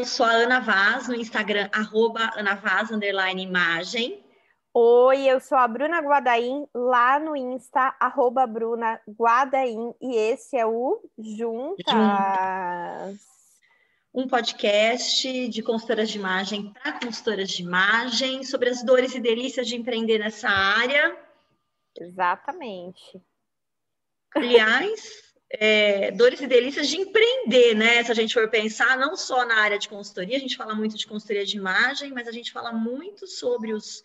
eu sou a Ana Vaz, no Instagram, arroba Ana Vaz, underline imagem. Oi, eu sou a Bruna Guadaim, lá no Insta, arroba Bruna Guadaim, e esse é o Juntas. Juntas. Um podcast de consultoras de imagem para consultoras de imagem, sobre as dores e delícias de empreender nessa área. Exatamente. Aliás, é, dores e delícias de empreender, né? Se a gente for pensar, não só na área de consultoria, a gente fala muito de consultoria de imagem, mas a gente fala muito sobre os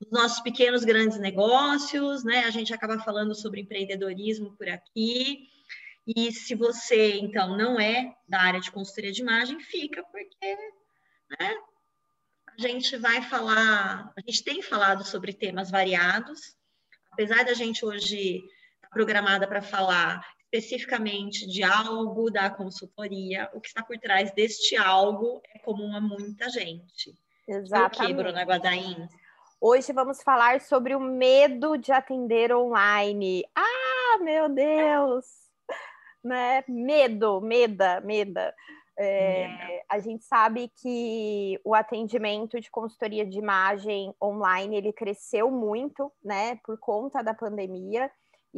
os nossos pequenos grandes negócios, né? A gente acaba falando sobre empreendedorismo por aqui. E se você, então, não é da área de consultoria de imagem, fica porque né, a gente vai falar, a gente tem falado sobre temas variados, apesar da gente hoje estar tá programada para falar especificamente de algo da consultoria, o que está por trás deste algo é comum a muita gente. Exatamente. O que, Bruna Guadaim? Hoje vamos falar sobre o medo de atender online. Ah, meu Deus! Né? Medo, meda, meda. É, a gente sabe que o atendimento de consultoria de imagem online ele cresceu muito, né, por conta da pandemia.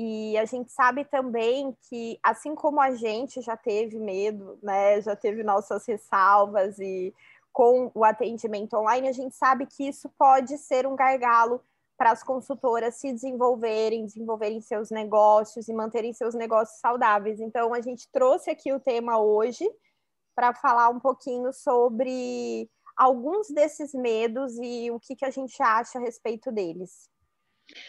E a gente sabe também que, assim como a gente já teve medo, né, já teve nossas ressalvas e com o atendimento online, a gente sabe que isso pode ser um gargalo para as consultoras se desenvolverem, desenvolverem seus negócios e manterem seus negócios saudáveis. Então, a gente trouxe aqui o tema hoje para falar um pouquinho sobre alguns desses medos e o que, que a gente acha a respeito deles.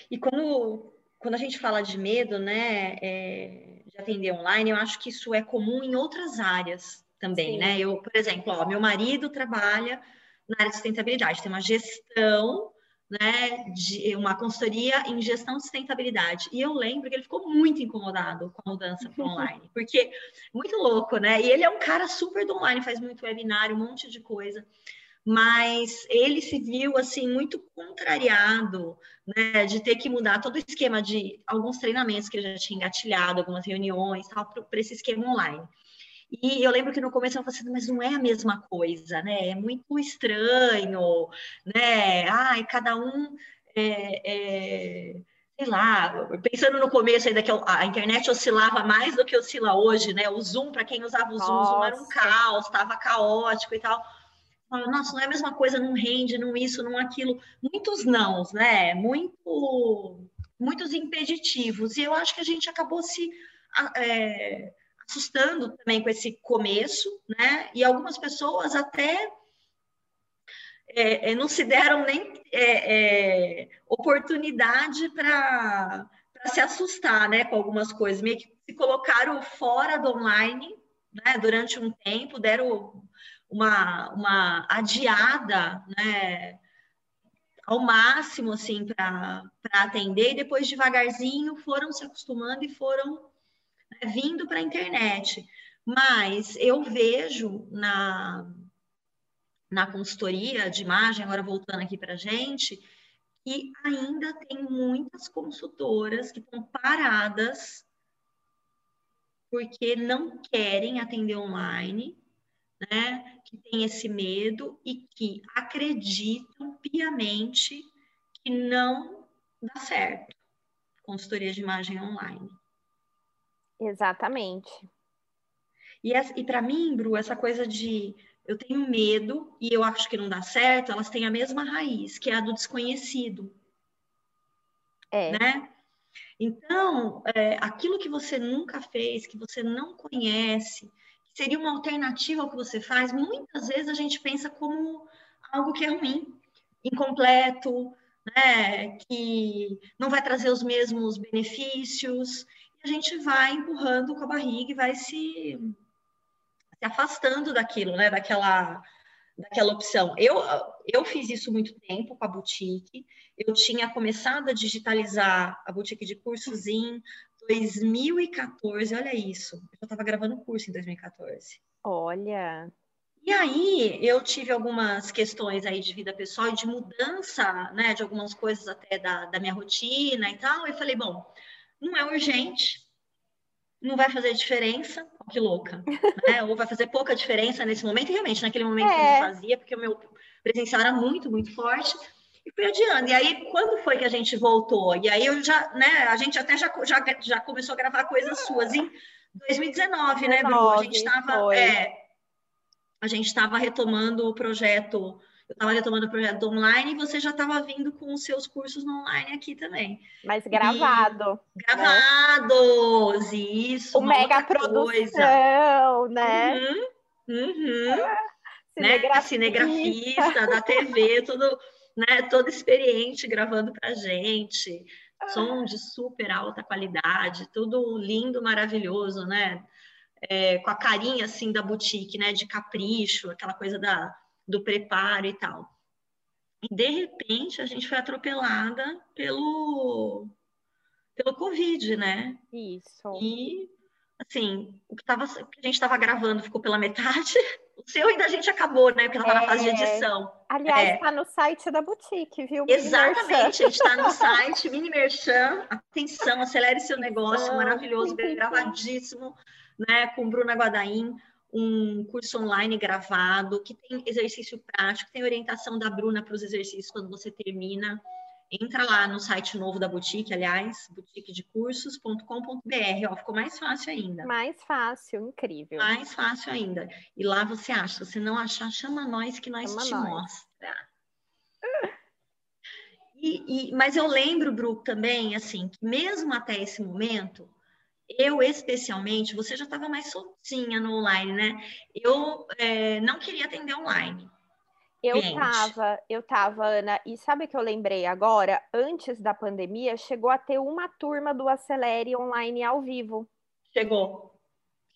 E quando, quando a gente fala de medo, né, é, de atender online, eu acho que isso é comum em outras áreas também, Sim. né? Eu, por exemplo, ó, meu marido trabalha na área de sustentabilidade, tem uma gestão, né, de uma consultoria em gestão de sustentabilidade. E eu lembro que ele ficou muito incomodado com a mudança para online, porque muito louco, né? E ele é um cara super do online, faz muito webinário, um monte de coisa mas ele se viu assim muito contrariado, né, de ter que mudar todo o esquema de alguns treinamentos que ele já tinha engatilhado, algumas reuniões, tal, para esse esquema online. E eu lembro que no começo eu falei assim, mas não é a mesma coisa, né? É muito estranho, né? Ai, cada um é, é, sei lá, pensando no começo ainda que a internet oscilava mais do que oscila hoje, né? O Zoom, para quem usava o Zoom, o Zoom era um caos, estava caótico e tal. Nossa, não é a mesma coisa, não rende, não isso, não aquilo. Muitos nãos, né? Muito, muitos impeditivos. E eu acho que a gente acabou se é, assustando também com esse começo, né? E algumas pessoas até é, é não se deram nem é, é oportunidade para se assustar, né? Com algumas coisas, meio que se colocaram fora do online, né? Durante um tempo, deram uma, uma adiada, né? Ao máximo, assim, para atender, e depois devagarzinho foram se acostumando e foram vindo para a internet. Mas eu vejo na, na consultoria de imagem, agora voltando aqui para a gente, que ainda tem muitas consultoras que estão paradas porque não querem atender online, né? Que tem esse medo e que acreditam piamente que não dá certo consultoria de imagem online. Exatamente. E, e para mim, Bru, essa coisa de eu tenho medo e eu acho que não dá certo, elas têm a mesma raiz, que é a do desconhecido. É. Né? Então, é, aquilo que você nunca fez, que você não conhece, seria uma alternativa ao que você faz, muitas vezes a gente pensa como algo que é ruim, incompleto, né? que não vai trazer os mesmos benefícios a gente vai empurrando com a barriga e vai se, se afastando daquilo, né? Daquela, daquela opção. Eu, eu fiz isso muito tempo com a boutique. Eu tinha começado a digitalizar a boutique de cursos em 2014. Olha isso. Eu já estava gravando curso em 2014. Olha. E aí eu tive algumas questões aí de vida pessoal e de mudança, né, de algumas coisas até da, da minha rotina e tal. E falei, bom, não é urgente, não vai fazer diferença, que louca, né? ou vai fazer pouca diferença nesse momento, e realmente naquele momento é. não fazia, porque o meu presencial era muito, muito forte, e fui adiando. E aí, quando foi que a gente voltou? E aí eu já, né, a gente até já, já, já começou a gravar coisas suas em 2019, 19, né, Bru? A gente estava é, a gente estava retomando o projeto eu estava retomando o projeto online e você já estava vindo com os seus cursos no online aqui também. Mas gravado. E, gravados, né? isso. O mega produção, né? Uhum, uhum. Cinegrafista. Né? Cinegrafista da TV, todo, né, todo experiente gravando pra gente. Som de super alta qualidade, tudo lindo, maravilhoso, né? É, com a carinha assim da boutique, né? De capricho, aquela coisa da do preparo e tal. E de repente a gente foi atropelada pelo pelo Covid, né? Isso. E assim, o que, tava, o que a gente estava gravando ficou pela metade. O seu ainda a gente acabou, né? Porque ela estava é... na fase de é. edição. Aliás, está é. no site da boutique, viu? Exatamente, a gente está no site, Mini Merchan. Atenção, acelere seu negócio, maravilhoso, gravadíssimo, né? Com Bruna Guadaim um curso online gravado, que tem exercício prático, tem orientação da Bruna para os exercícios quando você termina. Entra lá no site novo da Boutique, aliás, boutiquedecursos.com.br, ó, ficou mais fácil ainda. Mais fácil, incrível. Mais fácil ainda. E lá você acha, se você não achar, chama nós que nós chama te nós. mostra. E, e, mas eu lembro, Bru, também, assim, que mesmo até esse momento, eu, especialmente, você já estava mais soltinha no online, né? Eu é, não queria atender online. Eu estava, eu estava, Ana, e sabe o que eu lembrei agora? Antes da pandemia, chegou a ter uma turma do Acelere online ao vivo. Chegou.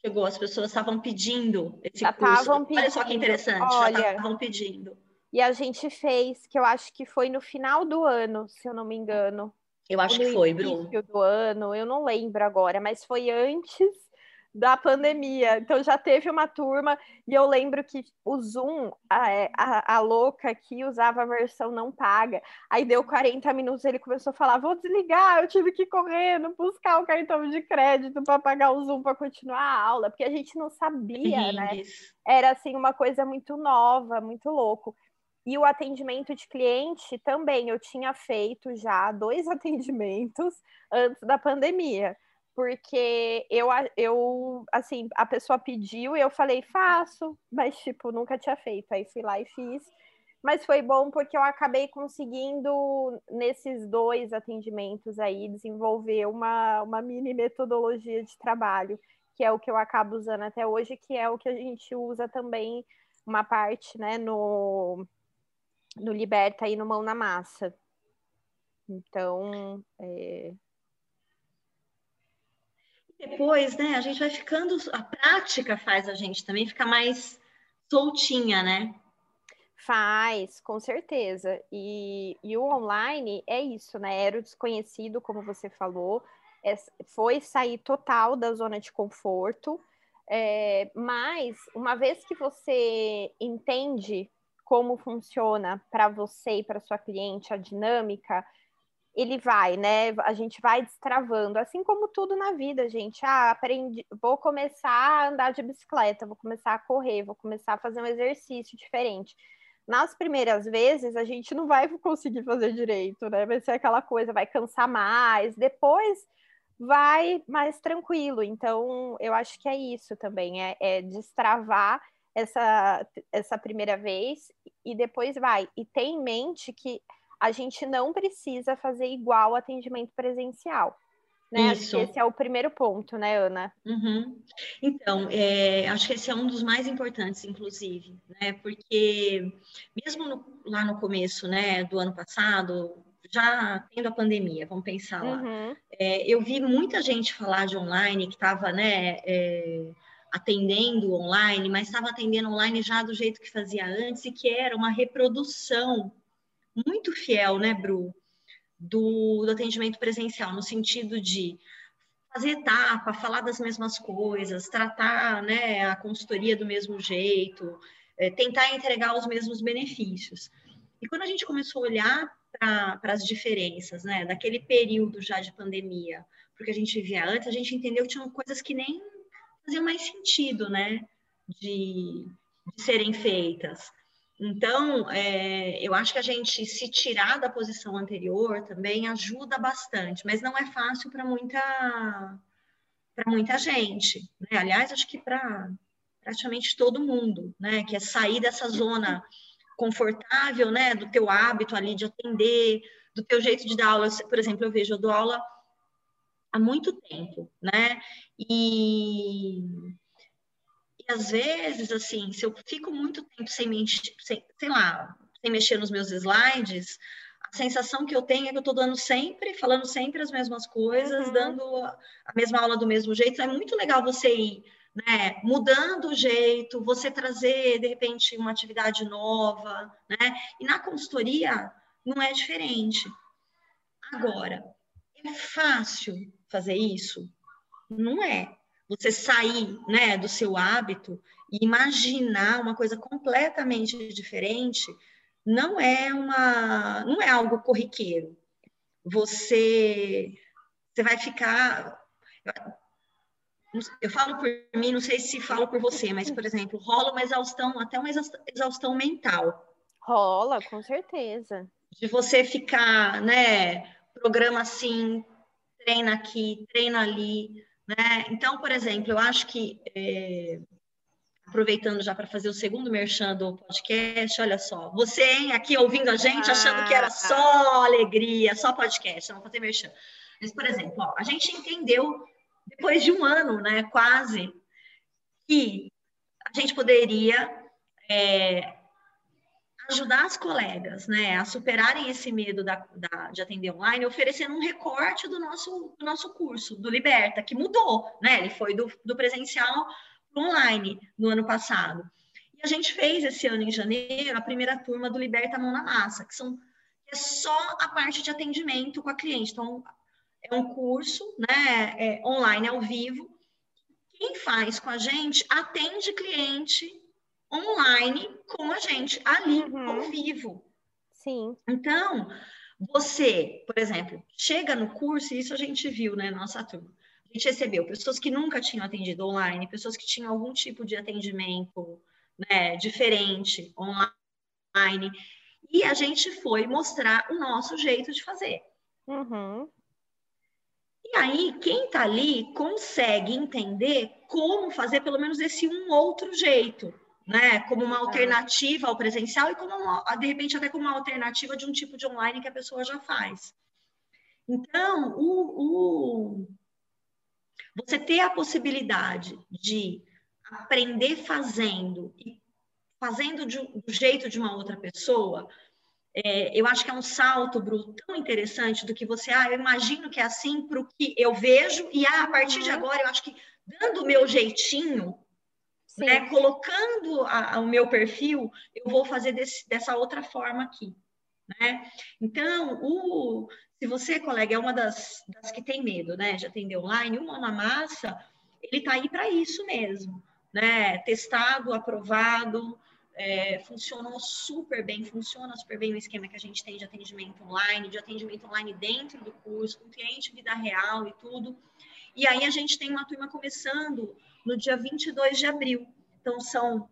Chegou, as pessoas estavam pedindo esse já curso. Pedindo. Olha só que interessante, Olha, já estavam pedindo. E a gente fez, que eu acho que foi no final do ano, se eu não me engano. Eu acho que foi, Bruno. do ano, eu não lembro agora, mas foi antes da pandemia. Então já teve uma turma e eu lembro que o Zoom, a, é, a, a, louca aqui usava a versão não paga. Aí deu 40 minutos, ele começou a falar: vou desligar, eu tive que ir correndo, buscar o cartão de crédito para pagar o Zoom para continuar a aula, porque a gente não sabia, né? Era assim uma coisa muito nova, muito louco. E o atendimento de cliente também, eu tinha feito já dois atendimentos antes da pandemia, porque eu, eu assim, a pessoa pediu e eu falei, faço, mas, tipo, nunca tinha feito. Aí fui lá e fiz. Mas foi bom porque eu acabei conseguindo, nesses dois atendimentos aí, desenvolver uma, uma mini metodologia de trabalho, que é o que eu acabo usando até hoje, que é o que a gente usa também, uma parte, né, no no Liberta e no Mão na Massa. Então, é... depois, né, a gente vai ficando, a prática faz a gente também ficar mais soltinha, né? Faz, com certeza. E, e o online é isso, né? Era o desconhecido, como você falou, é, foi sair total da zona de conforto. É, mas uma vez que você entende como funciona para você e para sua cliente a dinâmica, ele vai, né? A gente vai destravando, assim como tudo na vida, gente. Ah, aprendi, vou começar a andar de bicicleta, vou começar a correr, vou começar a fazer um exercício diferente. Nas primeiras vezes, a gente não vai conseguir fazer direito, né? Vai ser aquela coisa, vai cansar mais. Depois, vai mais tranquilo. Então, eu acho que é isso também, é, é destravar essa, essa primeira vez e depois vai. E tem em mente que a gente não precisa fazer igual atendimento presencial. Né? Isso. esse é o primeiro ponto, né, Ana? Uhum. Então, é, acho que esse é um dos mais importantes, inclusive, né? Porque mesmo no, lá no começo, né, do ano passado, já tendo a pandemia, vamos pensar lá, uhum. é, eu vi muita gente falar de online que estava, né? É, atendendo online, mas estava atendendo online já do jeito que fazia antes e que era uma reprodução muito fiel, né, Bru, do, do atendimento presencial, no sentido de fazer etapa, falar das mesmas coisas, tratar né, a consultoria do mesmo jeito, é, tentar entregar os mesmos benefícios. E quando a gente começou a olhar para as diferenças, né? Daquele período já de pandemia, porque a gente via antes, a gente entendeu que tinham coisas que nem faziam mais sentido, né? De, de serem feitas. Então, é, eu acho que a gente se tirar da posição anterior também ajuda bastante, mas não é fácil para muita para muita gente. Né? Aliás, acho que para praticamente todo mundo, né? Que é sair dessa zona confortável, né? Do teu hábito ali de atender, do teu jeito de dar aula. Por exemplo, eu vejo, eu dou aula há muito tempo, né? E, e às vezes, assim, se eu fico muito tempo sem, sem, sei lá, sem mexer nos meus slides, a sensação que eu tenho é que eu estou dando sempre, falando sempre as mesmas coisas, uhum. dando a mesma aula do mesmo jeito. É muito legal você ir né, mudando o jeito, você trazer, de repente, uma atividade nova, né? E na consultoria não é diferente. Agora, é fácil fazer isso? Não é. Você sair, né, do seu hábito e imaginar uma coisa completamente diferente não é uma não é algo corriqueiro. Você você vai ficar eu falo por mim, não sei se falo por você, mas, por exemplo, rola uma exaustão, até uma exaustão mental. Rola, com certeza. De você ficar, né, programa assim, treina aqui, treina ali, né? Então, por exemplo, eu acho que, é, aproveitando já para fazer o segundo merchan do podcast, olha só, você hein, aqui ouvindo a gente, achando que era só alegria, só podcast, não fazer merchan. Mas, por exemplo, ó, a gente entendeu depois de um ano, né, quase, que a gente poderia é, ajudar as colegas, né, a superarem esse medo da, da, de atender online, oferecendo um recorte do nosso, do nosso curso, do Liberta, que mudou, né, ele foi do, do presencial para online no ano passado. E a gente fez esse ano, em janeiro, a primeira turma do Liberta Mão na Massa, que são é só a parte de atendimento com a cliente. Então, é um curso né, é online ao vivo. Quem faz com a gente atende cliente online com a gente, ali, uhum. ao vivo. Sim. Então, você, por exemplo, chega no curso, e isso a gente viu, né, na nossa turma. A gente recebeu pessoas que nunca tinham atendido online, pessoas que tinham algum tipo de atendimento né, diferente online. E a gente foi mostrar o nosso jeito de fazer. Uhum. E aí, quem está ali consegue entender como fazer pelo menos esse um outro jeito, né? Como uma alternativa ao presencial e como uma, de repente até como uma alternativa de um tipo de online que a pessoa já faz. Então, o, o, você ter a possibilidade de aprender fazendo e fazendo de, do jeito de uma outra pessoa, é, eu acho que é um salto, Bru, tão interessante do que você, ah, eu imagino que é assim para o que eu vejo, e ah, a partir de uhum. agora eu acho que dando o meu jeitinho, né, colocando a, a, o meu perfil, eu vou fazer desse, dessa outra forma aqui. Né? Então, o, se você, colega, é uma das, das que tem medo né, de atender online, o Mão na Massa, ele está aí para isso mesmo. Né? Testado, aprovado, é, funcionou super bem, funciona super bem o esquema que a gente tem de atendimento online, de atendimento online dentro do curso, com cliente vida real e tudo. E aí a gente tem uma turma começando no dia 22 de abril. Então, são,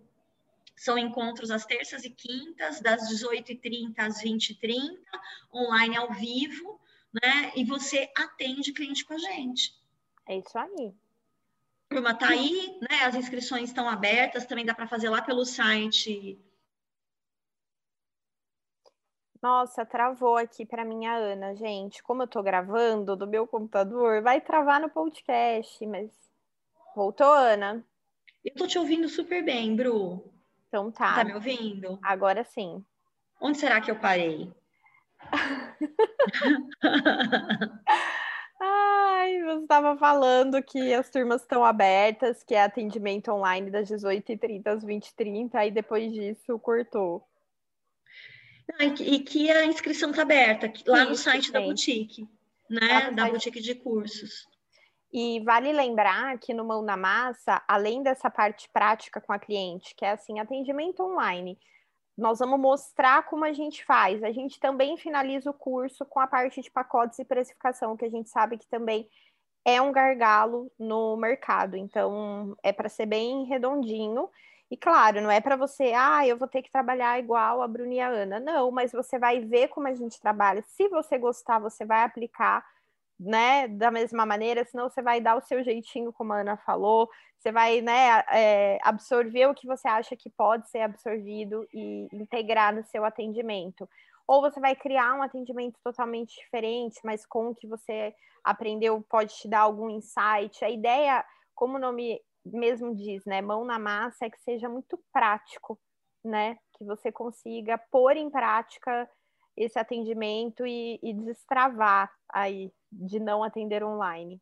são encontros às terças e quintas, das 18h30 às 20h30, online ao vivo, né? E você atende cliente com a gente. É isso aí turma está aí, né? As inscrições estão abertas, também dá para fazer lá pelo site. Nossa, travou aqui para minha Ana, gente. Como eu estou gravando do meu computador, vai travar no podcast, mas voltou, Ana? Eu estou te ouvindo super bem, Bru. Então tá. Tá me ouvindo? Agora sim. Onde será que eu parei? Ai, você estava falando que as turmas estão abertas, que é atendimento online das 18h30 às 20h30, aí depois disso cortou. e que a inscrição está aberta lá no site da boutique, né? Da site... boutique de cursos. E vale lembrar que no Mão na Massa, além dessa parte prática com a cliente, que é assim, atendimento online, nós vamos mostrar como a gente faz. A gente também finaliza o curso com a parte de pacotes e precificação, que a gente sabe que também é um gargalo no mercado. Então, é para ser bem redondinho. E claro, não é para você, ah, eu vou ter que trabalhar igual a Bruna e a Ana. Não, mas você vai ver como a gente trabalha. Se você gostar, você vai aplicar, né, da mesma maneira, senão você vai dar o seu jeitinho, como a Ana falou, você vai, né, é, absorver o que você acha que pode ser absorvido e integrar no seu atendimento. Ou você vai criar um atendimento totalmente diferente, mas com o que você aprendeu pode te dar algum insight. A ideia, como o nome mesmo diz, né, mão na massa, é que seja muito prático, né, que você consiga pôr em prática esse atendimento e, e destravar aí de não atender online.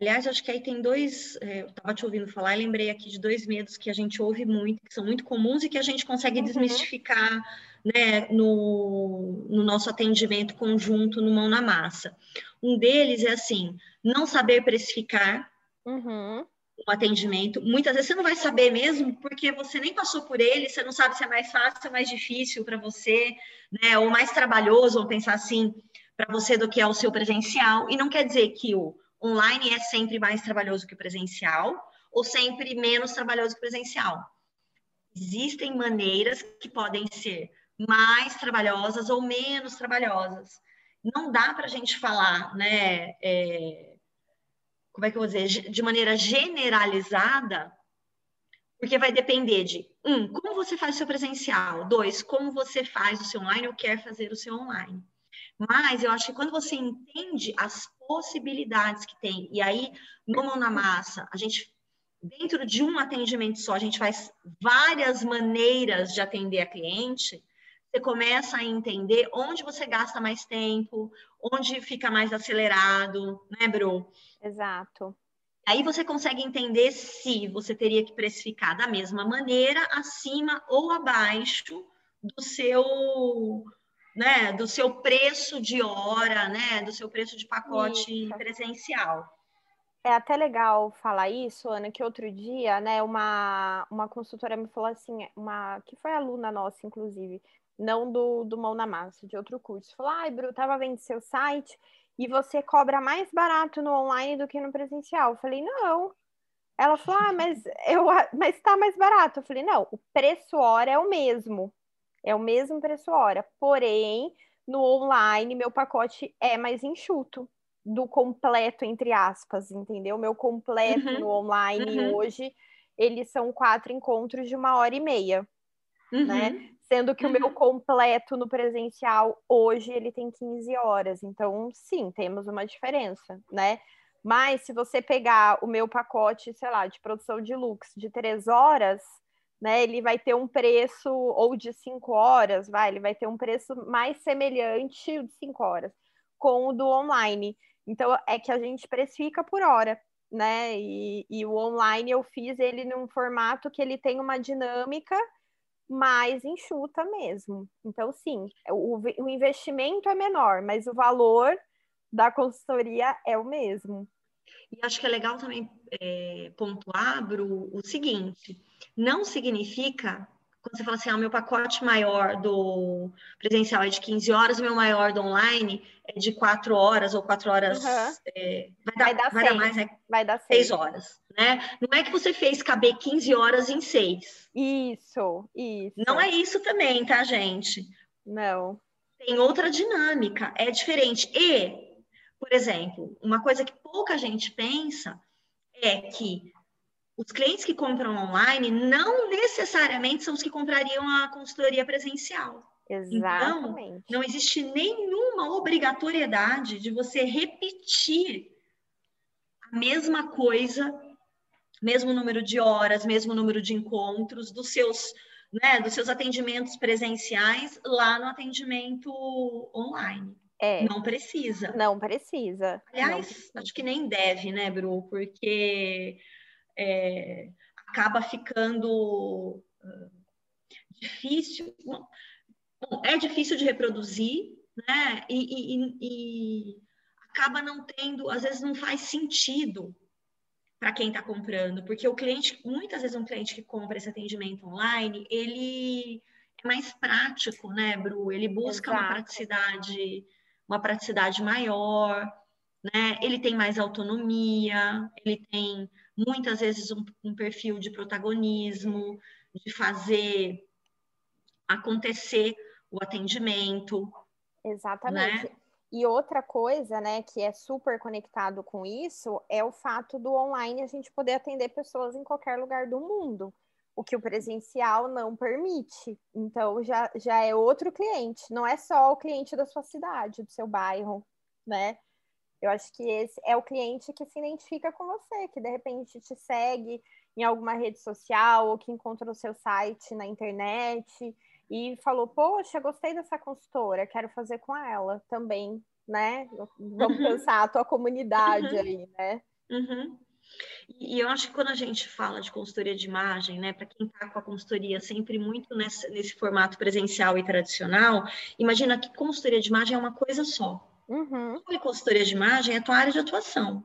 Aliás, acho que aí tem dois. É, eu estava te ouvindo falar e lembrei aqui de dois medos que a gente ouve muito, que são muito comuns e que a gente consegue uhum. desmistificar né, no, no nosso atendimento conjunto no mão na massa. Um deles é assim: não saber precificar. Uhum um atendimento. Muitas vezes você não vai saber mesmo, porque você nem passou por ele, você não sabe se é mais fácil, se é mais difícil para você, né? Ou mais trabalhoso, vamos pensar assim, para você do que é o seu presencial. E não quer dizer que o online é sempre mais trabalhoso que o presencial, ou sempre menos trabalhoso que o presencial. Existem maneiras que podem ser mais trabalhosas ou menos trabalhosas. Não dá para a gente falar, né? É, como é que eu vou dizer? De maneira generalizada, porque vai depender de um, como você faz o seu presencial, dois, como você faz o seu online ou quer fazer o seu online. Mas eu acho que quando você entende as possibilidades que tem, e aí, no mão na massa, a gente, dentro de um atendimento só, a gente faz várias maneiras de atender a cliente, você começa a entender onde você gasta mais tempo, onde fica mais acelerado, né, Bru? Exato. Aí você consegue entender se você teria que precificar da mesma maneira, acima ou abaixo do seu né, do seu preço de hora, né, do seu preço de pacote isso. presencial. É até legal falar isso, Ana, que outro dia, né, uma, uma consultora me falou assim, uma que foi aluna nossa, inclusive, não do, do Mão na Massa, de outro curso. Falou, ai, Bru, tava vendo seu site e você cobra mais barato no online do que no presencial. Eu falei, não. Ela falou, ah, mas, eu, mas tá mais barato. Eu falei, não, o preço hora é o mesmo. É o mesmo preço hora. Porém, no online, meu pacote é mais enxuto do completo, entre aspas, entendeu? Meu completo uhum. no online uhum. hoje, eles são quatro encontros de uma hora e meia, né? uhum. né? Sendo que o meu uhum. completo no presencial hoje ele tem 15 horas. Então, sim, temos uma diferença, né? Mas se você pegar o meu pacote, sei lá, de produção de looks de três horas, né? Ele vai ter um preço, ou de cinco horas, vai, ele vai ter um preço mais semelhante de cinco horas com o do online. Então, é que a gente precifica por hora, né? E, e o online eu fiz ele num formato que ele tem uma dinâmica mais enxuta mesmo. Então, sim, o, o investimento é menor, mas o valor da consultoria é o mesmo. E acho que é legal também é, pontuar, Bru, o seguinte: não significa, quando você fala assim, ah, meu pacote maior do presencial é de 15 horas, o meu maior do online é de 4 horas ou 4 horas. Uhum. É, vai, dar, vai, dar, vai dar, mais, né? Vai dar 6 horas, né? Não é que você fez caber 15 horas em 6. Isso, isso. Não é isso também, tá, gente? Não. Tem outra dinâmica, é diferente. E por exemplo, uma coisa que pouca gente pensa é que os clientes que compram online não necessariamente são os que comprariam a consultoria presencial. Exatamente. Então, não existe nenhuma obrigatoriedade de você repetir a mesma coisa, mesmo número de horas, mesmo número de encontros dos seus, né, dos seus atendimentos presenciais lá no atendimento online. É. Não precisa. Não precisa. Aliás, não precisa. acho que nem deve, né, Bru? Porque é, acaba ficando uh, difícil. Bom, é difícil de reproduzir, né? E, e, e, acaba não tendo, às vezes não faz sentido para quem está comprando, porque o cliente, muitas vezes um cliente que compra esse atendimento online, ele é mais prático, né, Bru? Ele busca Exato. uma praticidade, uma praticidade maior, né? Ele tem mais autonomia, ele tem muitas vezes um, um perfil de protagonismo, de fazer acontecer o atendimento. Exatamente. Né? E outra coisa, né, que é super conectado com isso, é o fato do online a gente poder atender pessoas em qualquer lugar do mundo, o que o presencial não permite. Então já, já é outro cliente, não é só o cliente da sua cidade, do seu bairro, né? Eu acho que esse é o cliente que se identifica com você, que de repente te segue em alguma rede social ou que encontra o seu site na internet e falou: Poxa, gostei dessa consultora, quero fazer com ela também, né? Vamos uhum. pensar a tua comunidade uhum. aí, né? Uhum. E eu acho que quando a gente fala de consultoria de imagem, né, para quem está com a consultoria sempre muito nesse, nesse, formato presencial e tradicional, imagina que consultoria de imagem é uma coisa só. Uhum. consultoria de imagem é a tua área de atuação,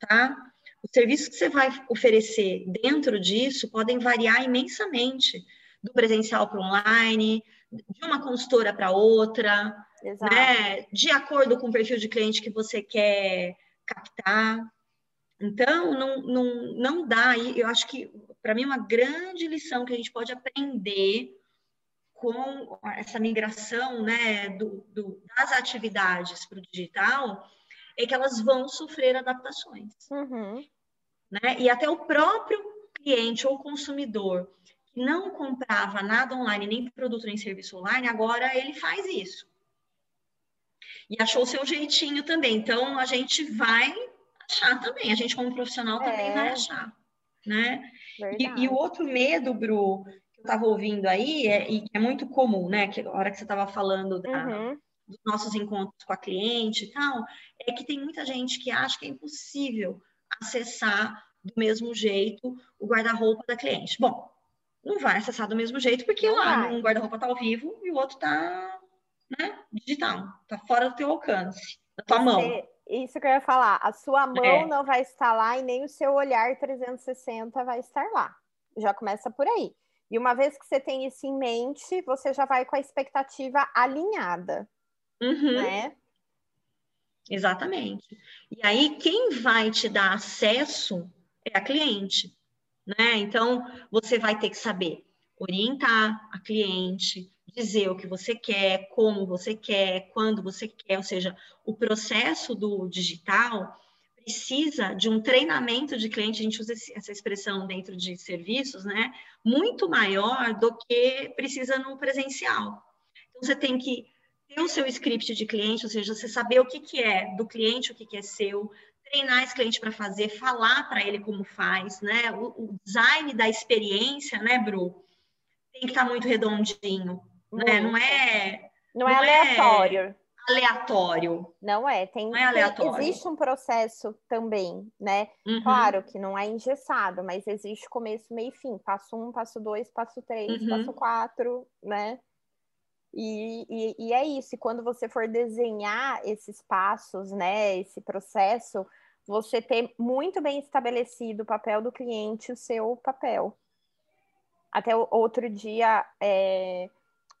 tá? Os serviços que você vai oferecer dentro disso podem variar imensamente do presencial para online, de uma consultora para outra, né? de acordo com o perfil de cliente que você quer captar. Então, não, não, não dá, e eu acho que, para mim, uma grande lição que a gente pode aprender com essa migração né, do, do das atividades para o digital é que elas vão sofrer adaptações. Uhum. Né? E até o próprio cliente ou consumidor não comprava nada online, nem produto nem serviço online, agora ele faz isso. E achou o seu jeitinho também. Então, a gente vai achar também. A gente, como profissional, também é. vai achar. Né? E, e, o outro medo, Bru, que eu estava ouvindo aí, é, e que é muito comum, né? Que a hora que você estava falando da, uhum. dos nossos encontros com a cliente e tal, é que tem muita gente que acha que é impossível acessar do mesmo jeito o guarda-roupa da cliente. Bom, não vai acessar do mesmo jeito, porque não lá vai. um guarda-roupa está ao vivo e o outro está né, digital, está fora do teu alcance, da tua mão. Isso que eu ia falar, a sua mão é. não vai estar lá e nem o seu olhar 360 vai estar lá. Já começa por aí. E uma vez que você tem isso em mente, você já vai com a expectativa alinhada, uhum. né? Exatamente. E aí, quem vai te dar acesso é a cliente né? Então, você vai ter que saber orientar a cliente, dizer o que você quer, como você quer, quando você quer, ou seja, o processo do digital precisa de um treinamento de cliente, a gente usa essa expressão dentro de serviços, né? Muito maior do que precisa no presencial. Então, você tem que ter o seu script de cliente, ou seja, você saber o que, que é do cliente, o que, que é seu, treinar esse cliente para fazer, falar para ele como faz, né? O, o, design da experiência, né, Bru? Tem que estar muito redondinho, né? Não é. Não, é não é aleatório. É aleatório. Não é, tem, não é aleatório. Existe um processo também, né? Uhum. Claro que não é engessado, mas existe começo, meio e fim. Passo um, passo dois, passo três, uhum. passo quatro, né? E, e, e, é isso, e quando você for desenhar esses passos, né, esse processo, você ter muito bem estabelecido o papel do cliente, o seu papel. Até outro dia, é,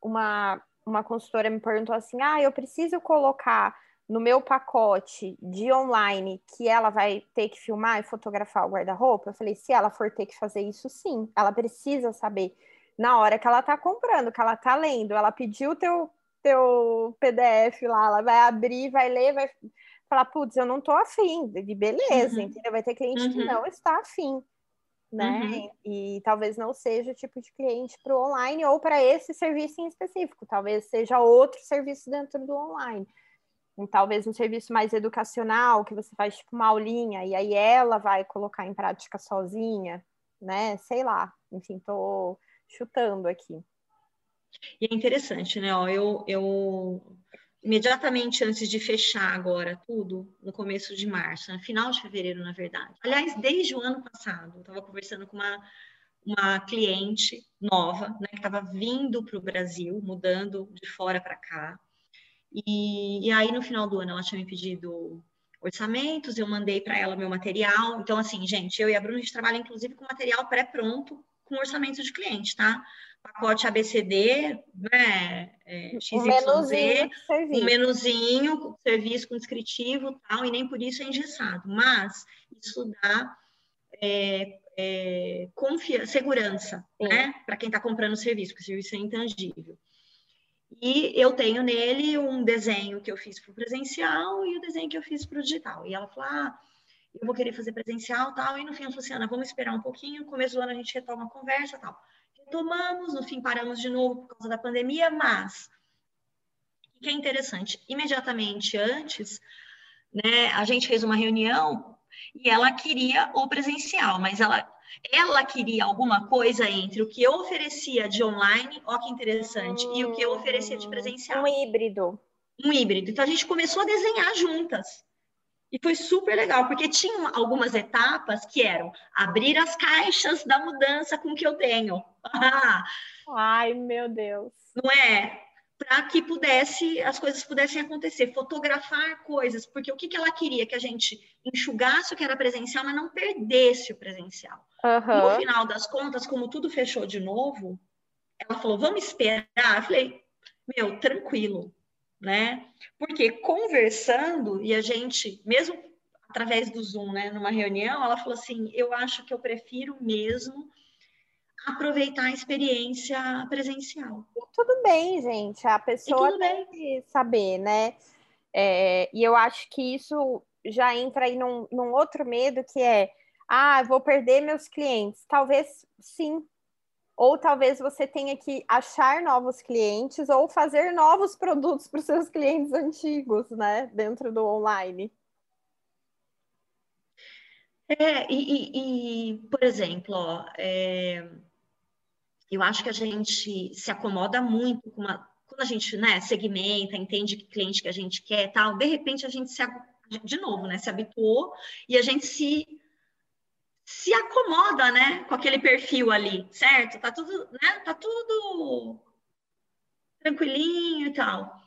uma, uma consultora me perguntou assim: ah, eu preciso colocar no meu pacote de online que ela vai ter que filmar e fotografar o guarda-roupa? Eu falei: se ela for ter que fazer isso, sim, ela precisa saber na hora que ela tá comprando, que ela tá lendo, ela pediu o teu, teu PDF lá, ela vai abrir, vai ler, vai falar, putz, eu não tô afim, de beleza, uhum. entendeu? Vai ter cliente uhum. que não está afim, né? Uhum. E talvez não seja o tipo de cliente para o online ou para esse serviço em específico, talvez seja outro serviço dentro do online. E talvez um serviço mais educacional, que você faz tipo uma aulinha, e aí ela vai colocar em prática sozinha, né? Sei lá, enfim, tô chutando aqui. E é interessante, né? Ó, eu, eu imediatamente antes de fechar agora tudo, no começo de março, no final de fevereiro, na verdade. Aliás, desde o ano passado, eu estava conversando com uma, uma cliente nova, né, que estava vindo para o Brasil, mudando de fora para cá. E, e aí, no final do ano, ela tinha me pedido orçamentos, eu mandei para ela meu material. Então, assim, gente, eu e a Bruna, a gente trabalha inclusive com material pré-pronto com orçamento de cliente, tá? Pacote ABCD, né? É, XYZ, um menuzinho, um menuzinho, serviço com descritivo tal, e nem por isso é engessado. Mas isso dá é, é, confia segurança, Sim. né? Para quem está comprando o serviço, porque o serviço é intangível. E eu tenho nele um desenho que eu fiz para o presencial e o desenho que eu fiz para o digital. E ela falou: ah, eu vou querer fazer presencial tal. E no fim ela falou assim: Ana, vamos esperar um pouquinho, no começo do ano a gente retoma a conversa tal. Retomamos, no fim paramos de novo por causa da pandemia, mas o que é interessante, imediatamente antes, né, a gente fez uma reunião e ela queria o presencial, mas ela ela queria alguma coisa entre o que eu oferecia de online, ó que interessante, hum, e o que eu oferecia de presencial. Um híbrido. Um híbrido. Então a gente começou a desenhar juntas. E foi super legal, porque tinham algumas etapas que eram abrir as caixas da mudança com o que eu tenho. Ai, meu Deus. Não é? para que pudesse as coisas pudessem acontecer, fotografar coisas, porque o que, que ela queria que a gente enxugasse o que era presencial, mas não perdesse o presencial. Uhum. No final das contas, como tudo fechou de novo, ela falou: "Vamos esperar". Eu falei: "Meu, tranquilo", né? Porque conversando e a gente, mesmo através do Zoom, né, numa reunião, ela falou assim: "Eu acho que eu prefiro mesmo aproveitar a experiência presencial. Tudo bem, gente. A pessoa tem que saber, né? É, e eu acho que isso já entra aí num, num outro medo que é ah, vou perder meus clientes. Talvez sim. Ou talvez você tenha que achar novos clientes ou fazer novos produtos para os seus clientes antigos, né? Dentro do online. É, e, e, e por exemplo, ó, é, eu acho que a gente se acomoda muito com uma. Quando a gente né, segmenta, entende que cliente que a gente quer tal, de repente a gente se de novo, né? Se habituou e a gente se se acomoda, né, com aquele perfil ali, certo? Tá tudo, né? Tá tudo tranquilinho e tal.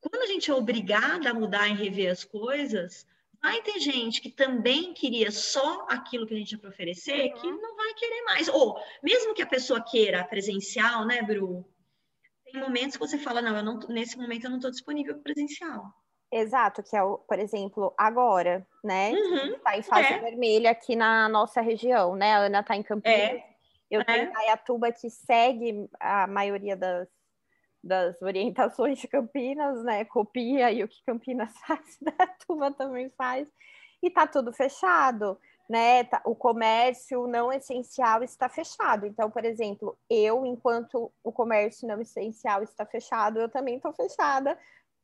Quando a gente é obrigada a mudar e rever as coisas, vai ter gente que também queria só aquilo que a gente tinha para oferecer, uhum. que não vai querer mais. Ou, mesmo que a pessoa queira presencial, né, Bru? Tem momentos que você fala, não, eu não, nesse momento eu não estou disponível presencial. Exato, que é, o, por exemplo, agora, né? Uhum, está em fase é. vermelha aqui na nossa região, né? A Ana está em Campinas. É. Eu tenho é. Ayatuba que segue a maioria das, das orientações de Campinas, né? Copia e o que Campinas faz, a Ayatuba também faz. E tá tudo fechado, né? Tá, o comércio não essencial está fechado. Então, por exemplo, eu, enquanto o comércio não essencial está fechado, eu também estou fechada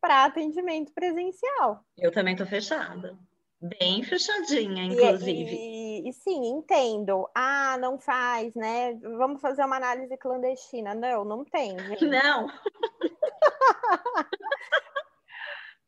para atendimento presencial. Eu também estou fechada. Bem fechadinha, inclusive. E, e, e, sim, entendo. Ah, não faz, né? Vamos fazer uma análise clandestina. Não, não tem. Gente. Não.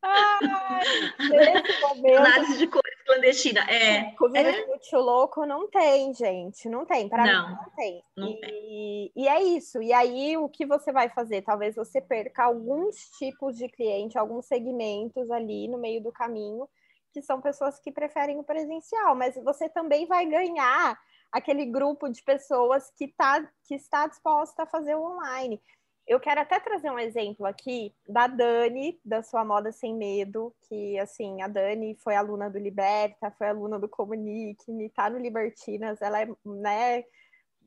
Ai, momento... Análise de cores clandestina. É. Coisa é. muito louco não tem, gente. Não tem. Para mim não tem. Não e, tem. e é isso. E aí, o que você vai fazer? Talvez você perca alguns tipos de cliente, alguns segmentos ali no meio do caminho, que são pessoas que preferem o presencial, mas você também vai ganhar aquele grupo de pessoas que, tá, que está disposta a fazer o online. Eu quero até trazer um exemplo aqui da Dani, da sua Moda Sem Medo, que, assim, a Dani foi aluna do Liberta, foi aluna do Comunique, está no Libertinas, ela é, né,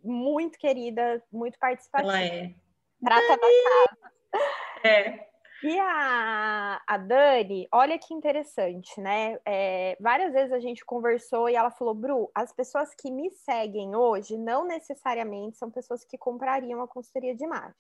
muito querida, muito participativa. Ela é. Prata da casa. É. E a, a Dani, olha que interessante, né? É, várias vezes a gente conversou e ela falou, Bru, as pessoas que me seguem hoje não necessariamente são pessoas que comprariam a consultoria de imagem.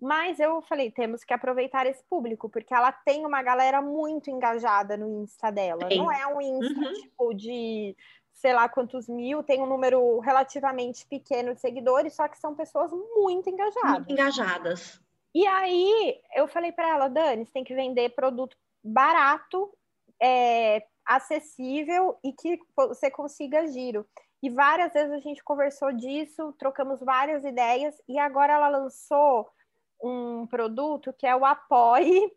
Mas eu falei, temos que aproveitar esse público, porque ela tem uma galera muito engajada no Insta dela. Sim. Não é um Insta, uhum. tipo, de sei lá quantos mil, tem um número relativamente pequeno de seguidores, só que são pessoas muito engajadas. Muito engajadas. E aí eu falei para ela, Dani, você tem que vender produto barato, é, acessível e que você consiga giro. E várias vezes a gente conversou disso, trocamos várias ideias, e agora ela lançou um produto que é o Apoie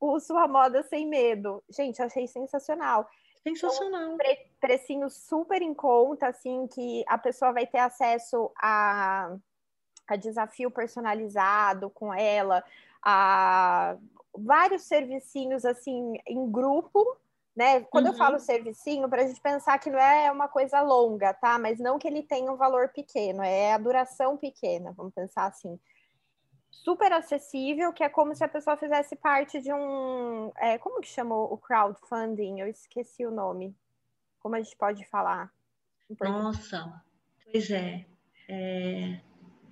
o Sua Moda Sem Medo. Gente, achei sensacional. Sensacional. pre precinho super em conta, assim, que a pessoa vai ter acesso a a desafio personalizado com ela, a vários servicinhos assim em grupo, né? Quando uhum. eu falo servicinho, para a gente pensar que não é uma coisa longa, tá? Mas não que ele tenha um valor pequeno, é a duração pequena, vamos pensar assim. Super acessível, que é como se a pessoa fizesse parte de um. É, como que chamou o crowdfunding? Eu esqueci o nome. Como a gente pode falar? Nossa, pois é. é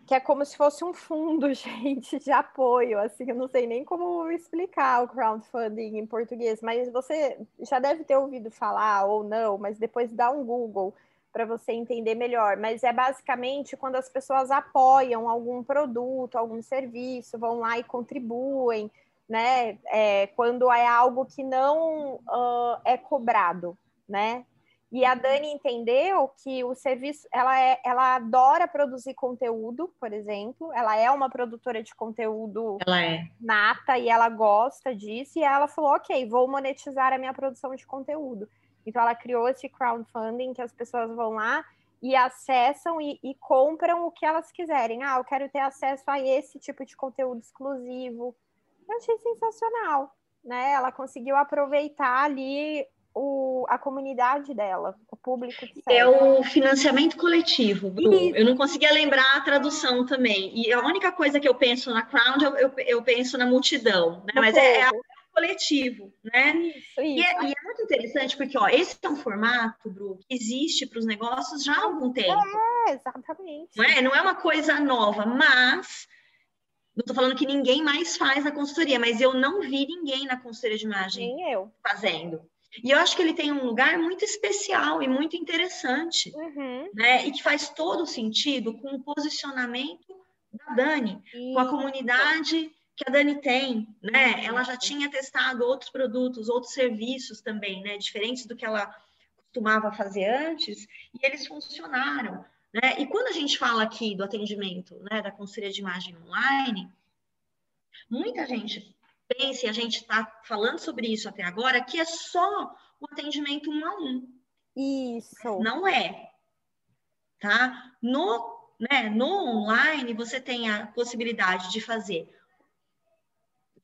que é como se fosse um fundo, gente, de apoio, assim, eu não sei nem como explicar o crowdfunding em português, mas você já deve ter ouvido falar ou não, mas depois dá um Google para você entender melhor. Mas é basicamente quando as pessoas apoiam algum produto, algum serviço, vão lá e contribuem, né? É, quando é algo que não uh, é cobrado, né? E a Dani entendeu que o serviço, ela, é, ela adora produzir conteúdo, por exemplo, ela é uma produtora de conteúdo é. nata e ela gosta disso, e ela falou, ok, vou monetizar a minha produção de conteúdo. Então ela criou esse crowdfunding que as pessoas vão lá e acessam e, e compram o que elas quiserem. Ah, eu quero ter acesso a esse tipo de conteúdo exclusivo. Eu achei sensacional, né? Ela conseguiu aproveitar ali o, a comunidade dela, o público que É o financiamento coletivo, Bru. Eu não conseguia lembrar a tradução também. E a única coisa que eu penso na crowd, eu, eu, eu penso na multidão, né? Mas é, é coletivo, né? Isso, isso. E, é, e, é, muito interessante porque, ó, esse é um formato, Bru, que existe para os negócios já há algum tempo. É, exatamente. Não é, não é uma coisa nova, mas não estou falando que ninguém mais faz a consultoria, mas eu não vi ninguém na consultoria de imagem Nem eu. fazendo. E eu acho que ele tem um lugar muito especial e muito interessante, uhum. né? E que faz todo sentido com o posicionamento da Dani, Isso. com a comunidade que a Dani tem, né? Uhum. Ela já tinha testado outros produtos, outros serviços também, né? Diferentes do que ela costumava fazer antes, e eles funcionaram, né? E quando a gente fala aqui do atendimento, né, da consultoria de imagem online, muita gente pense, a gente está falando sobre isso até agora, que é só o atendimento um a um. Isso. Não é. Tá? No, né, no online, você tem a possibilidade de fazer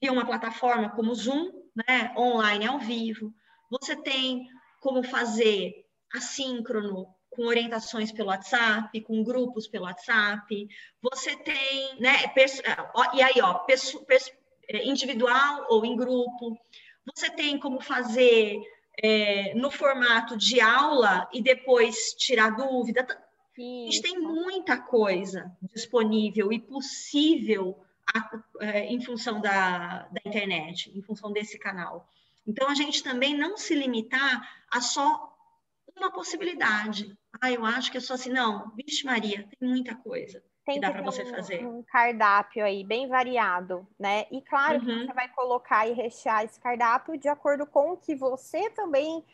via uma plataforma como Zoom, né, online ao vivo. Você tem como fazer assíncrono com orientações pelo WhatsApp, com grupos pelo WhatsApp. Você tem, né, e aí, ó, é, individual ou em grupo. Você tem como fazer é, no formato de aula e depois tirar dúvida. Isso. A gente tem muita coisa disponível e possível a, é, em função da, da internet, em função desse canal. Então, a gente também não se limitar a só uma possibilidade. Ah, eu acho que é só assim. Não, vixe Maria, tem muita coisa tem que dá para você um, fazer. Um cardápio aí bem variado, né? E claro uhum. que você vai colocar e rechear esse cardápio de acordo com o que você também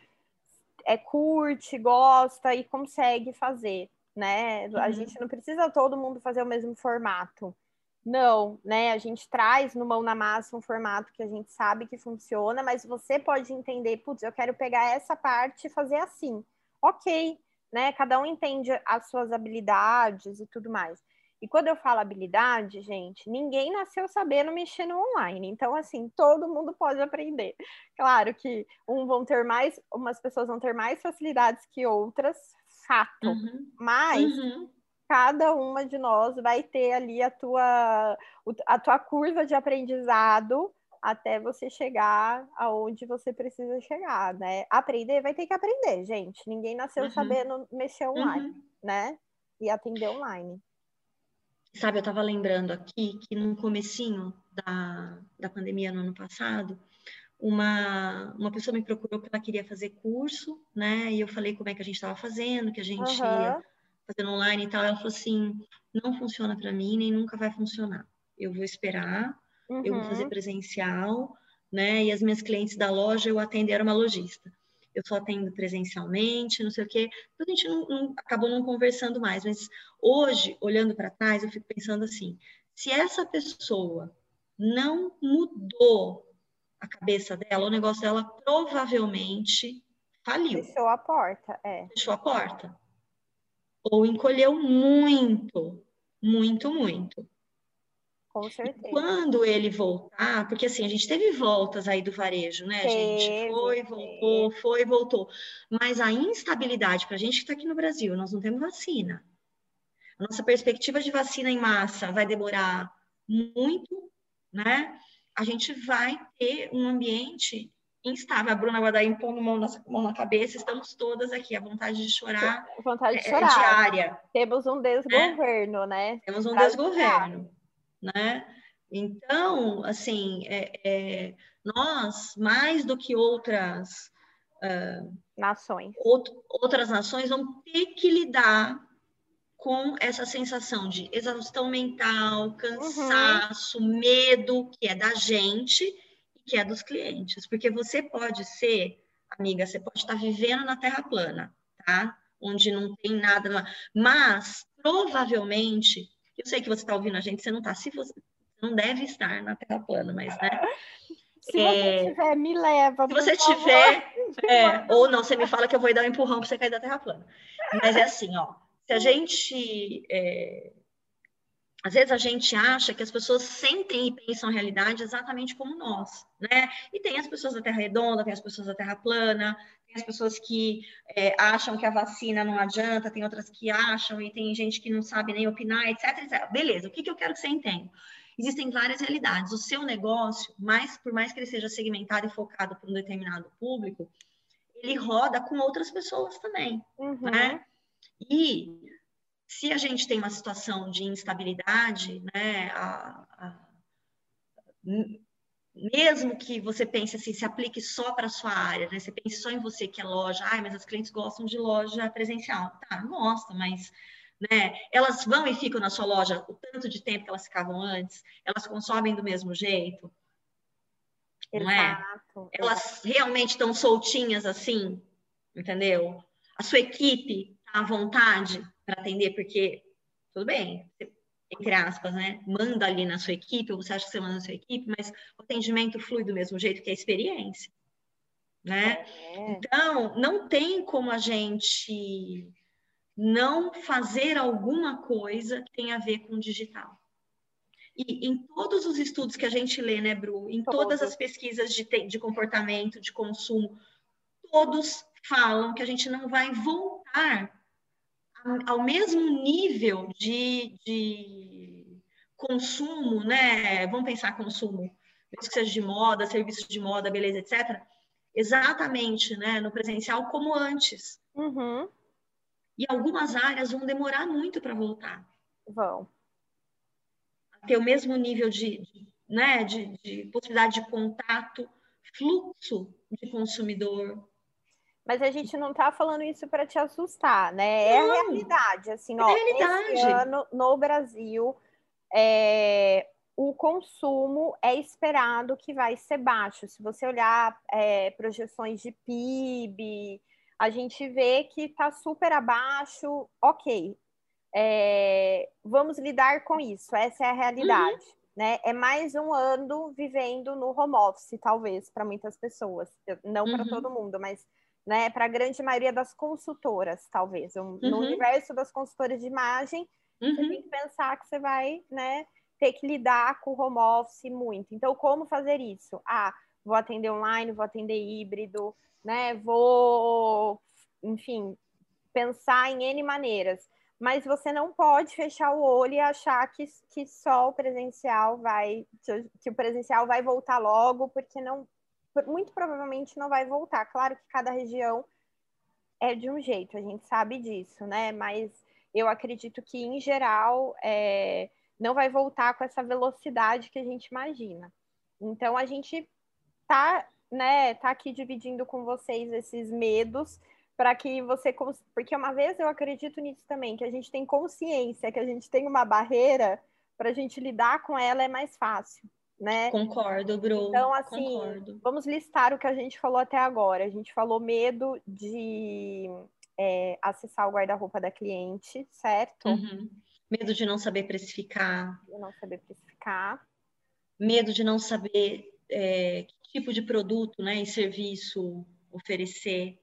é, curte, gosta e consegue fazer, né? Uhum. A gente não precisa todo mundo fazer o mesmo formato. Não, né? A gente traz no mão na massa um formato que a gente sabe que funciona, mas você pode entender, putz, eu quero pegar essa parte e fazer assim. Ok, né? Cada um entende as suas habilidades e tudo mais. E quando eu falo habilidade, gente, ninguém nasceu sabendo mexer no online. Então, assim, todo mundo pode aprender. Claro que um vão ter mais, umas pessoas vão ter mais facilidades que outras, fato. Uhum. Mas uhum. Cada uma de nós vai ter ali a tua, a tua curva de aprendizado até você chegar aonde você precisa chegar, né? Aprender vai ter que aprender, gente. Ninguém nasceu uhum. sabendo mexer online, uhum. né? E atender online. Sabe, eu estava lembrando aqui que no comecinho da, da pandemia no ano passado, uma, uma pessoa me procurou que ela queria fazer curso, né? E eu falei como é que a gente estava fazendo, que a gente uhum. ia fazendo online e tal. Ela falou assim: não funciona para mim, nem nunca vai funcionar. Eu vou esperar, uhum. eu vou fazer uhum. presencial, né? E as minhas clientes da loja eu atendo, era uma lojista eu só atendo presencialmente, não sei o quê. Então, a gente não, não, acabou não conversando mais. Mas hoje, olhando para trás, eu fico pensando assim: se essa pessoa não mudou a cabeça dela, o negócio dela provavelmente faliu. Fechou a porta, é. Fechou a porta. Ou encolheu muito, muito, muito. Com certeza. Quando ele voltar, porque assim, a gente teve voltas aí do varejo, né, teve, gente? Foi, voltou, foi, voltou. Mas a instabilidade, para a gente que está aqui no Brasil, nós não temos vacina. A nossa perspectiva de vacina em massa vai demorar muito, né? A gente vai ter um ambiente instável. A Bruna Guadaim pondo mão na, mão na cabeça, estamos todas aqui. A vontade de chorar, vontade de é, chorar. É diária. Temos um desgoverno, é. né? Temos um desgoverno né? Então, assim, é, é, nós, mais do que outras uh, nações, out, outras nações, vão ter que lidar com essa sensação de exaustão mental, cansaço, uhum. medo, que é da gente que é dos clientes. Porque você pode ser, amiga, você pode estar vivendo na Terra plana, tá? Onde não tem nada, mas provavelmente eu sei que você está ouvindo a gente, você não está. Se você não deve estar na Terra plana, mas né? Se é... você tiver, me leva. Se você favor. tiver, é, ou não, você me fala que eu vou dar um empurrão para você cair da Terra plana. Mas é assim, ó. Se a gente é... Às vezes a gente acha que as pessoas sentem e pensam a realidade exatamente como nós, né? E tem as pessoas da Terra redonda, tem as pessoas da Terra plana, as pessoas que é, acham que a vacina não adianta, tem outras que acham, e tem gente que não sabe nem opinar, etc, etc. Beleza, o que, que eu quero que você entenda? Existem várias realidades. O seu negócio, mais, por mais que ele seja segmentado e focado para um determinado público, ele roda com outras pessoas também, uhum. né? E se a gente tem uma situação de instabilidade, né, a, a, mesmo que você pense assim, se aplique só para a sua área, né? Você pense só em você que é loja, ai, mas as clientes gostam de loja presencial. Tá, gostam, mas né, elas vão e ficam na sua loja o tanto de tempo que elas ficavam antes, elas consomem do mesmo jeito. Não é? Elas realmente estão soltinhas assim, entendeu? A sua equipe está à vontade para atender, porque tudo bem, entre aspas, né, manda ali na sua equipe, ou você acha que você manda na sua equipe, mas o atendimento flui do mesmo jeito que a experiência, né? É. Então, não tem como a gente não fazer alguma coisa que tenha a ver com digital. E em todos os estudos que a gente lê, né, Bru, em todas as pesquisas de, de comportamento, de consumo, todos falam que a gente não vai voltar ao mesmo nível de, de consumo, né? Vamos pensar consumo, mesmo que seja de moda, serviços de moda, beleza, etc. Exatamente, né? No presencial como antes. Uhum. E algumas áreas vão demorar muito para voltar. Vão. Ter o mesmo nível de, de né, de, de possibilidade de contato, fluxo de consumidor, mas a gente não está falando isso para te assustar, né? É a realidade. Assim, é ó, realidade. esse ano no Brasil, é, o consumo é esperado que vai ser baixo. Se você olhar é, projeções de PIB, a gente vê que está super abaixo. Ok, é, vamos lidar com isso. Essa é a realidade. Uhum. Né? É mais um ano vivendo no home office, talvez, para muitas pessoas. Não para uhum. todo mundo, mas né, para a grande maioria das consultoras, talvez. Uhum. No universo das consultoras de imagem, uhum. você tem que pensar que você vai né, ter que lidar com o home office muito. Então, como fazer isso? Ah, vou atender online, vou atender híbrido, né? Vou, enfim, pensar em N maneiras. Mas você não pode fechar o olho e achar que, que só o presencial vai, que o presencial vai voltar logo, porque não, muito provavelmente não vai voltar. Claro que cada região é de um jeito, a gente sabe disso, né? Mas eu acredito que, em geral, é, não vai voltar com essa velocidade que a gente imagina. Então, a gente tá, né, tá aqui dividindo com vocês esses medos para que você porque uma vez eu acredito nisso também que a gente tem consciência que a gente tem uma barreira para a gente lidar com ela é mais fácil né? Concordo, Bru. Então, assim, concordo. vamos listar o que a gente falou até agora. A gente falou medo de é, acessar o guarda-roupa da cliente, certo? Uhum. Medo de não saber precificar. De não saber precificar. Medo de não saber é, que tipo de produto né, e serviço oferecer.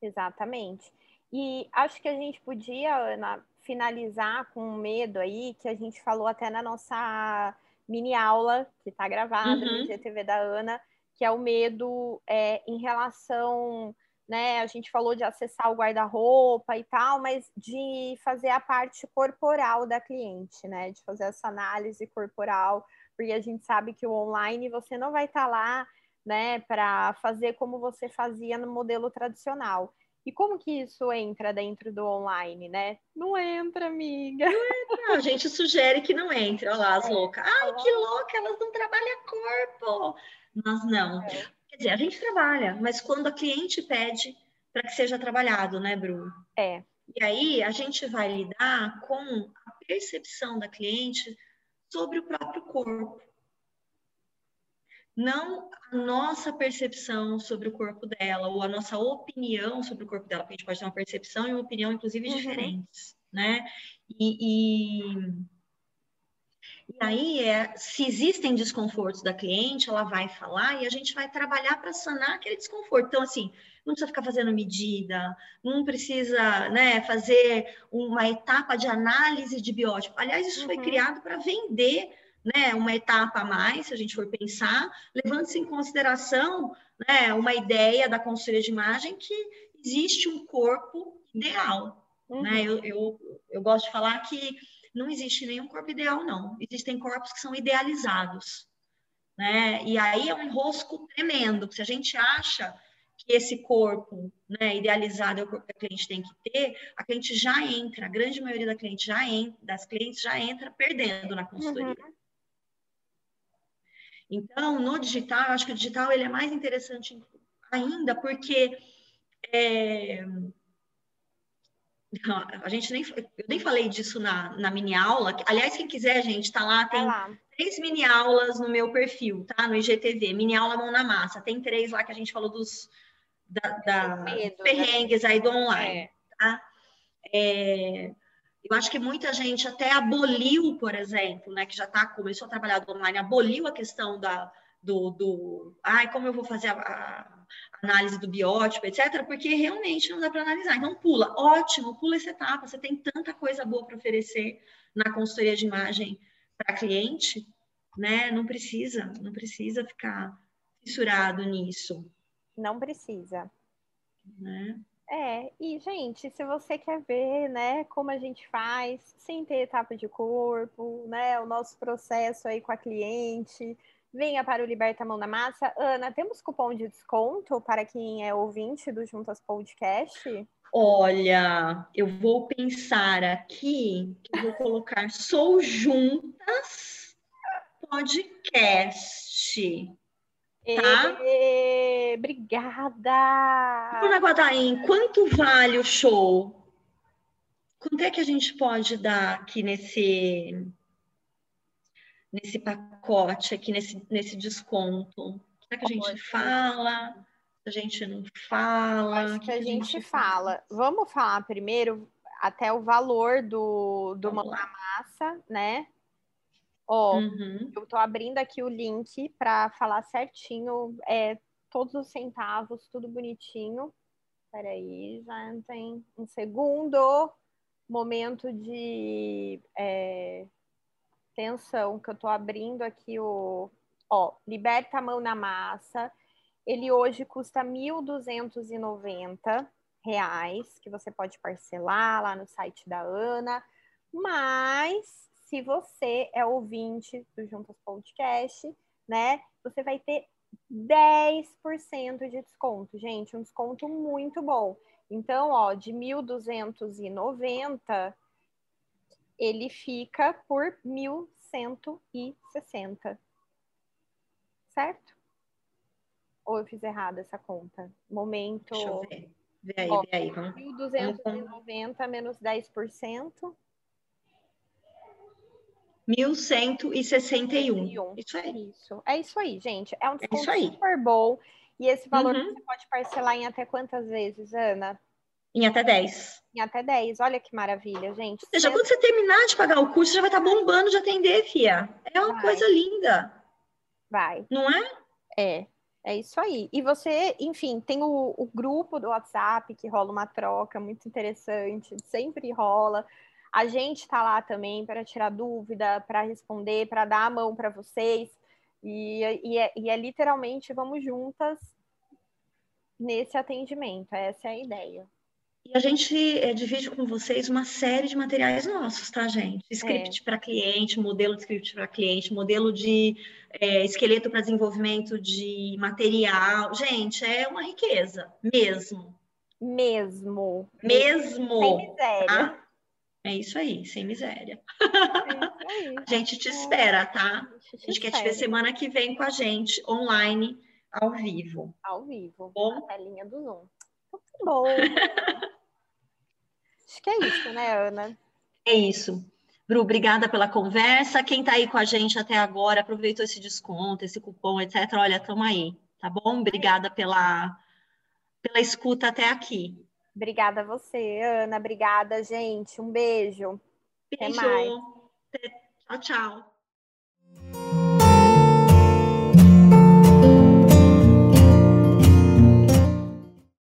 Exatamente. E acho que a gente podia, Ana, finalizar com um medo aí que a gente falou até na nossa mini aula, que está gravada uhum. no GTV da Ana, que é o medo é, em relação, né? A gente falou de acessar o guarda-roupa e tal, mas de fazer a parte corporal da cliente, né? De fazer essa análise corporal, porque a gente sabe que o online você não vai estar tá lá, né, para fazer como você fazia no modelo tradicional. E como que isso entra dentro do online, né? Não entra, amiga. Não entra. A gente sugere que não entre. Olha lá, as é. loucas. Ai, que louca, elas não trabalham corpo. Nós não. É. Quer dizer, a gente trabalha, mas quando a cliente pede para que seja trabalhado, né, Bru? É. E aí a gente vai lidar com a percepção da cliente sobre o próprio corpo. Não a nossa percepção sobre o corpo dela, ou a nossa opinião sobre o corpo dela, porque a gente pode ter uma percepção e uma opinião, inclusive, uhum. diferentes, né? E, e e aí, é, se existem desconfortos da cliente, ela vai falar e a gente vai trabalhar para sanar aquele desconforto. Então, assim, não precisa ficar fazendo medida, não precisa né, fazer uma etapa de análise de biótipo. Aliás, isso uhum. foi criado para vender né, uma etapa a mais, se a gente for pensar, levando-se em consideração né, uma ideia da consultoria de imagem que existe um corpo ideal. Né? Uhum. Né? Eu, eu, eu gosto de falar que não existe nenhum corpo ideal, não. Existem corpos que são idealizados. Né? E aí é um enrosco tremendo. Se a gente acha que esse corpo né, idealizado é o corpo que a cliente tem que ter, a cliente já entra, a grande maioria da cliente já entra, das clientes já entra perdendo na consultoria. Uhum. Então, no digital, eu acho que o digital ele é mais interessante ainda porque é, a gente nem, eu nem falei disso na, na mini aula. Aliás, quem quiser, gente, tá lá, tem lá. três mini aulas no meu perfil, tá? No IGTV, mini aula mão na massa. Tem três lá que a gente falou dos da, da medo, né? perrengues né? aí do online, é. tá? É, eu acho que muita gente até aboliu, por exemplo, né, que já tá, começou a trabalhar do online, aboliu a questão da, do, do ai, como eu vou fazer a, a análise do biótipo, etc., porque realmente não dá para analisar. Então, pula, ótimo, pula essa etapa. Você tem tanta coisa boa para oferecer na consultoria de imagem para cliente, né? Não precisa, não precisa ficar fissurado nisso. Não precisa. Né? É, e gente, se você quer ver, né, como a gente faz, sem ter etapa de corpo, né, o nosso processo aí com a cliente, venha para o Liberta Mão na Massa. Ana, temos cupom de desconto para quem é ouvinte do Juntas Podcast? Olha, eu vou pensar aqui eu vou colocar Sou Juntas Podcast. Tá? E... Obrigada! Dona Guadaim, quanto vale o show? Quanto é que a gente pode dar aqui nesse nesse pacote aqui, nesse, nesse desconto? Será que a gente fala? A gente não fala? Acho que, que a, gente, gente fala. Fala? Vamos falar primeiro até o valor do, do mão na massa, né? Ó, uhum. eu tô abrindo aqui o link para falar certinho, é, todos os centavos, tudo bonitinho. Peraí, já tem um segundo momento de é, atenção que eu estou abrindo aqui o, ó, Liberta a Mão na Massa. Ele hoje custa R$ 1.290, que você pode parcelar lá no site da Ana. Mas, se você é ouvinte do Juntas Podcast, né, você vai ter 10% de desconto, gente, um desconto muito bom. Então, ó, de 1.290 ele fica por 1.160. Certo? Ou eu fiz errado essa conta? Momento. Deixa eu ver. Vê aí, ó, vê aí. Vamos, 1.290 menos 10%. 1.161. Isso aí. Isso. É isso aí, gente. É um é desconto é super bom. E esse valor uhum. você pode parcelar em até quantas vezes, Ana? Em até 10. Em até 10. Olha que maravilha, gente. Ou seja, quando você terminar de pagar o curso, já vai estar bombando de atender, Fia. É uma vai. coisa linda. Vai. Não é? É. É isso aí. E você, enfim, tem o, o grupo do WhatsApp que rola uma troca muito interessante, sempre rola. A gente está lá também para tirar dúvida, para responder, para dar a mão para vocês. E, e, é, e é literalmente vamos juntas nesse atendimento. Essa é a ideia. E a gente é, divide com vocês uma série de materiais nossos, tá, gente? Script é. para cliente, modelo de script para cliente, modelo de é, esqueleto para desenvolvimento de material. Gente, é uma riqueza, mesmo. Mesmo. Mesmo. Sem miséria. Tá? É isso aí, sem miséria. É aí. a gente te espera, tá? A gente, a gente quer te ver semana que vem com a gente, online, ao vivo. Ao vivo, bom? na telinha do Zoom. Muito bom. Acho que é isso, né, Ana? É isso. Bru, obrigada pela conversa. Quem está aí com a gente até agora, aproveitou esse desconto, esse cupom, etc. Olha, estamos aí, tá bom? Obrigada pela, pela escuta até aqui. Obrigada a você, Ana. Obrigada, gente. Um beijo. Beijo. Até mais. Tchau, tchau.